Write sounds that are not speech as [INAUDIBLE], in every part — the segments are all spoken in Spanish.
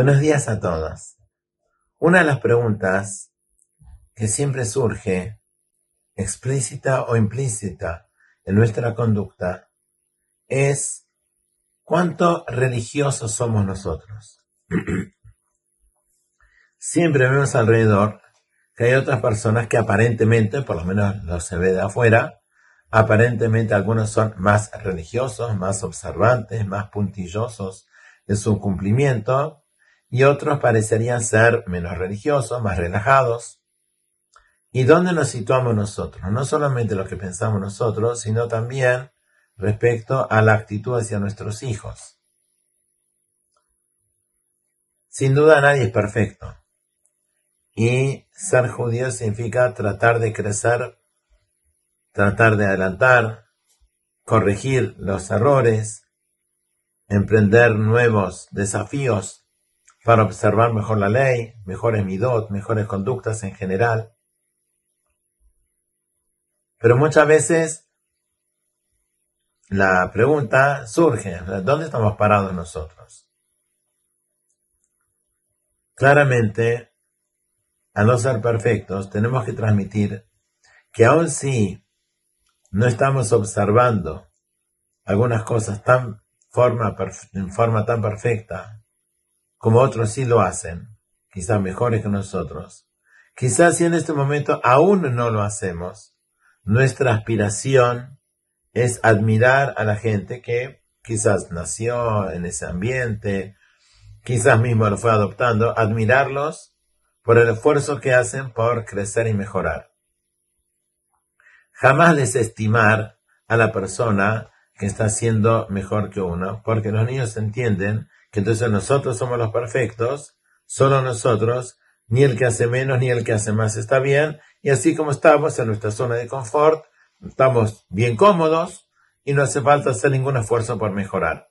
Buenos días a todos. Una de las preguntas que siempre surge, explícita o implícita, en nuestra conducta, es ¿cuánto religiosos somos nosotros? [CLEARS THROAT] siempre vemos alrededor que hay otras personas que aparentemente, por lo menos lo se ve de afuera, aparentemente algunos son más religiosos, más observantes, más puntillosos en su cumplimiento, y otros parecerían ser menos religiosos, más relajados. ¿Y dónde nos situamos nosotros? No solamente lo que pensamos nosotros, sino también respecto a la actitud hacia nuestros hijos. Sin duda nadie es perfecto. Y ser judío significa tratar de crecer, tratar de adelantar, corregir los errores, emprender nuevos desafíos para observar mejor la ley, mejores midot, mejores conductas en general. Pero muchas veces la pregunta surge, ¿dónde estamos parados nosotros? Claramente, a no ser perfectos, tenemos que transmitir que aun si no estamos observando algunas cosas tan forma, en forma tan perfecta, como otros sí lo hacen, quizás mejores que nosotros. Quizás si en este momento aún no lo hacemos, nuestra aspiración es admirar a la gente que quizás nació en ese ambiente, quizás mismo lo fue adoptando, admirarlos por el esfuerzo que hacen por crecer y mejorar. Jamás desestimar a la persona que está haciendo mejor que uno, porque los niños entienden que entonces nosotros somos los perfectos, solo nosotros, ni el que hace menos ni el que hace más está bien, y así como estamos en nuestra zona de confort, estamos bien cómodos y no hace falta hacer ningún esfuerzo por mejorar.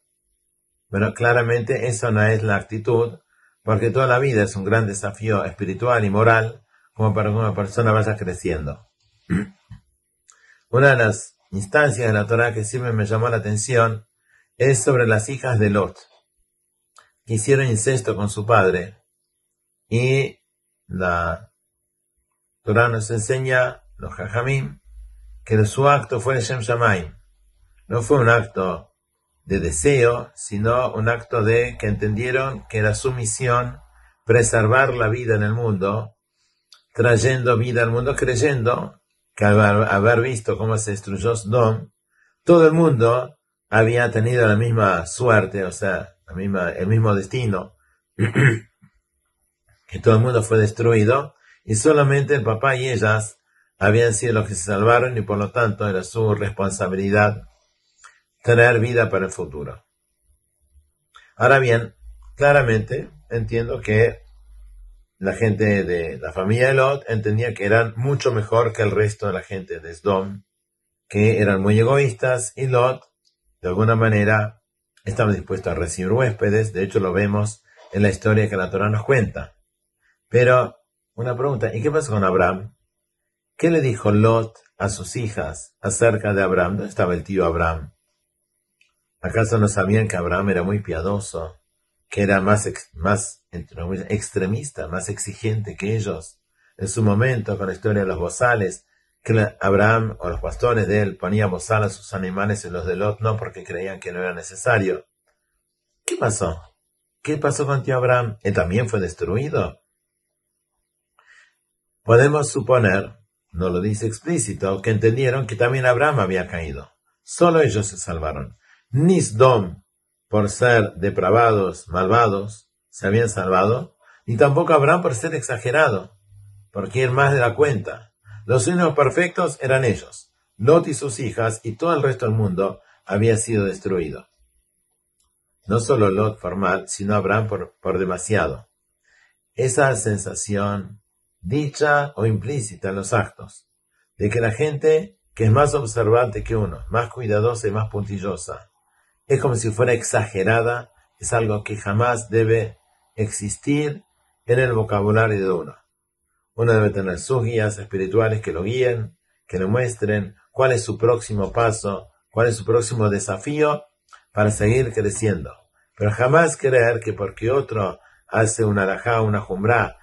Pero claramente eso no es la actitud, porque toda la vida es un gran desafío espiritual y moral como para que una persona vaya creciendo. Una de las instancias de la Torah que siempre me llamó la atención es sobre las hijas de Lot hicieron incesto con su padre. Y la Torah nos enseña, los Jajamim, que su acto fue Shem Shamaim. No fue un acto de deseo, sino un acto de que entendieron que era su misión preservar la vida en el mundo, trayendo vida al mundo, creyendo que al haber visto cómo se destruyó Sodom, todo el mundo había tenido la misma suerte, o sea, el mismo destino, [CLEARS THROAT] que todo el mundo fue destruido, y solamente el papá y ellas habían sido los que se salvaron y por lo tanto era su responsabilidad tener vida para el futuro. Ahora bien, claramente entiendo que la gente de la familia de Lot entendía que eran mucho mejor que el resto de la gente de Sdom, que eran muy egoístas y Lot, de alguna manera, estaba dispuesto a recibir huéspedes, de hecho lo vemos en la historia que la Torah nos cuenta. Pero, una pregunta, ¿y qué pasó con Abraham? ¿Qué le dijo Lot a sus hijas acerca de Abraham? ¿Dónde estaba el tío Abraham? ¿Acaso no sabían que Abraham era muy piadoso, que era más, más extremista, más exigente que ellos? En su momento, con la historia de los bozales, Abraham o los pastores de él ponían bozal a sus animales y los de Lot no porque creían que no era necesario. ¿Qué pasó? ¿Qué pasó con tío Abraham? ¿Él también fue destruido? Podemos suponer, no lo dice explícito, que entendieron que también Abraham había caído. Solo ellos se salvaron. Ni Sdom, por ser depravados, malvados, se habían salvado, ni tampoco Abraham por ser exagerado, porque ir más de la cuenta. Los únicos perfectos eran ellos. Lot y sus hijas y todo el resto del mundo había sido destruido. No solo Lot formal, sino Abraham por, por demasiado. Esa sensación, dicha o implícita en los actos, de que la gente que es más observante que uno, más cuidadosa y más puntillosa, es como si fuera exagerada, es algo que jamás debe existir en el vocabulario de uno. Uno debe tener sus guías espirituales que lo guíen, que le muestren cuál es su próximo paso, cuál es su próximo desafío para seguir creciendo. Pero jamás creer que porque otro hace una alajá, una jumbra,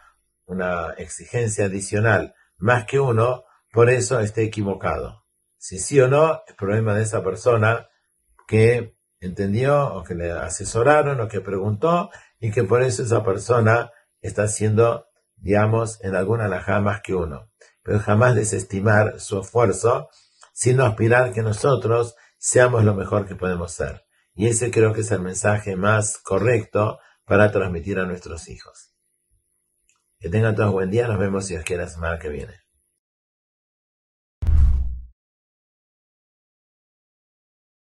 una exigencia adicional más que uno, por eso esté equivocado. Si sí o no, es problema de esa persona que entendió o que le asesoraron o que preguntó y que por eso esa persona está haciendo, digamos, en alguna alajá más que uno. Pero jamás desestimar su esfuerzo, sino aspirar que nosotros seamos lo mejor que podemos ser. Y ese creo que es el mensaje más correcto para transmitir a nuestros hijos. Que tengan todos buen día, nos vemos si os quiere la semana que viene.